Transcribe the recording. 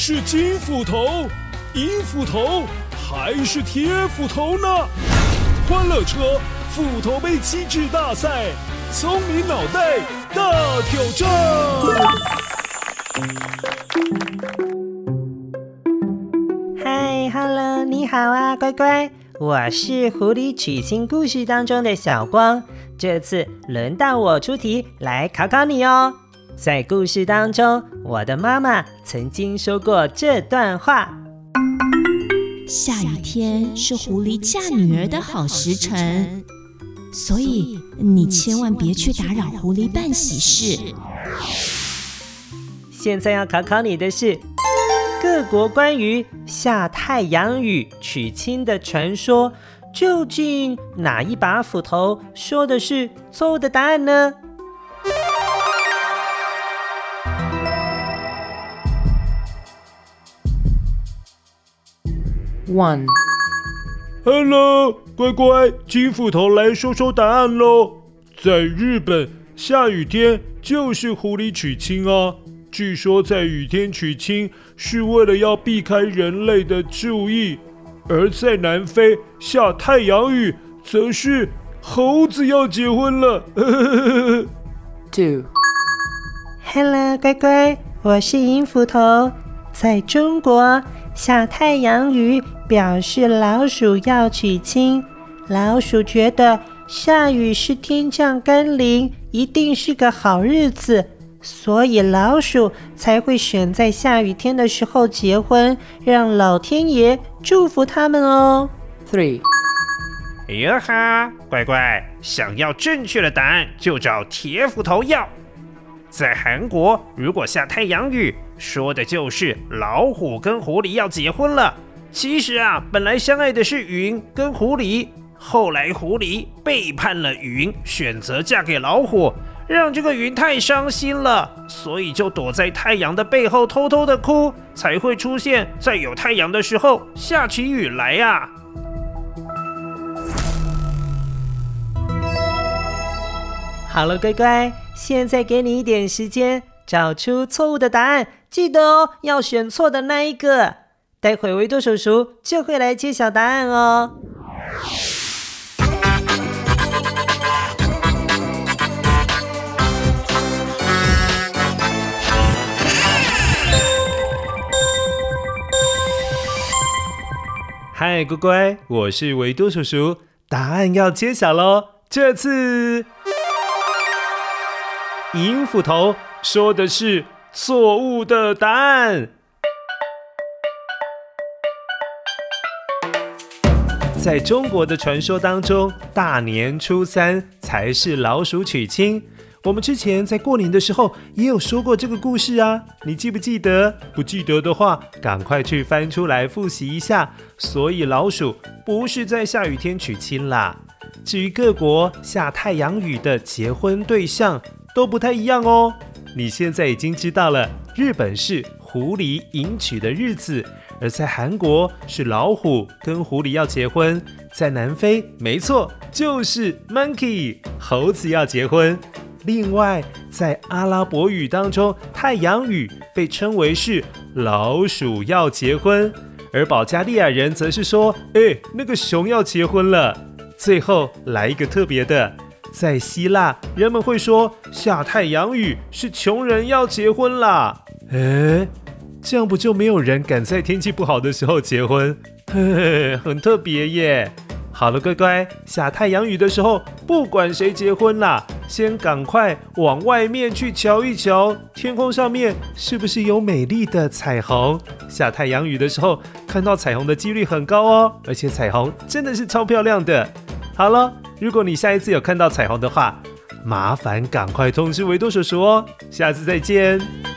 是金斧头、银斧头还是铁斧头呢？欢乐车斧头杯机智大赛，聪明脑袋大挑战！嗨，Hello，你好啊，乖乖，我是狐狸娶亲故事当中的小光，这次轮到我出题来考考你哦。在故事当中，我的妈妈曾经说过这段话：下雨天是狐狸嫁女儿的好时辰，所以你千万别去打扰狐狸办喜事。现在要考考你的是，各国关于下太阳雨娶亲的传说，究竟哪一把斧头说的是错误的答案呢？One，Hello，乖乖，金斧头来说说答案喽。在日本，下雨天就是狐狸娶亲啊。据说在雨天娶亲是为了要避开人类的注意，而在南非下太阳雨则是猴子要结婚了。Two，Hello，乖乖，我是银斧头，在中国。下太阳雨表示老鼠要娶亲，老鼠觉得下雨是天降甘霖，一定是个好日子，所以老鼠才会选在下雨天的时候结婚，让老天爷祝福他们哦。Three，哎呀哈，乖乖，想要正确的答案就找铁斧头要。在韩国，如果下太阳雨，说的就是老虎跟狐狸要结婚了。其实啊，本来相爱的是云跟狐狸，后来狐狸背叛了云，选择嫁给老虎，让这个云太伤心了，所以就躲在太阳的背后偷偷的哭，才会出现在有太阳的时候下起雨来呀。好了，乖乖。现在给你一点时间，找出错误的答案。记得哦，要选错的那一个。待会维多叔叔就会来揭晓答案哦。嗨，乖乖，我是维多叔叔，答案要揭晓喽。这次。银斧头说的是错误的答案。在中国的传说当中，大年初三才是老鼠娶亲。我们之前在过年的时候也有说过这个故事啊，你记不记得？不记得的话，赶快去翻出来复习一下。所以老鼠不是在下雨天娶亲啦。至于各国下太阳雨的结婚对象，都不太一样哦。你现在已经知道了，日本是狐狸迎娶的日子，而在韩国是老虎跟狐狸要结婚，在南非，没错，就是 monkey 猴子要结婚。另外，在阿拉伯语当中，太阳雨被称为是老鼠要结婚，而保加利亚人则是说，哎，那个熊要结婚了。最后来一个特别的。在希腊，人们会说下太阳雨是穷人要结婚啦。诶，这样不就没有人敢在天气不好的时候结婚？嘿嘿，很特别耶。好了，乖乖，下太阳雨的时候，不管谁结婚啦，先赶快往外面去瞧一瞧，天空上面是不是有美丽的彩虹？下太阳雨的时候，看到彩虹的几率很高哦，而且彩虹真的是超漂亮的。好了。如果你下一次有看到彩虹的话，麻烦赶快通知维多叔叔哦。下次再见。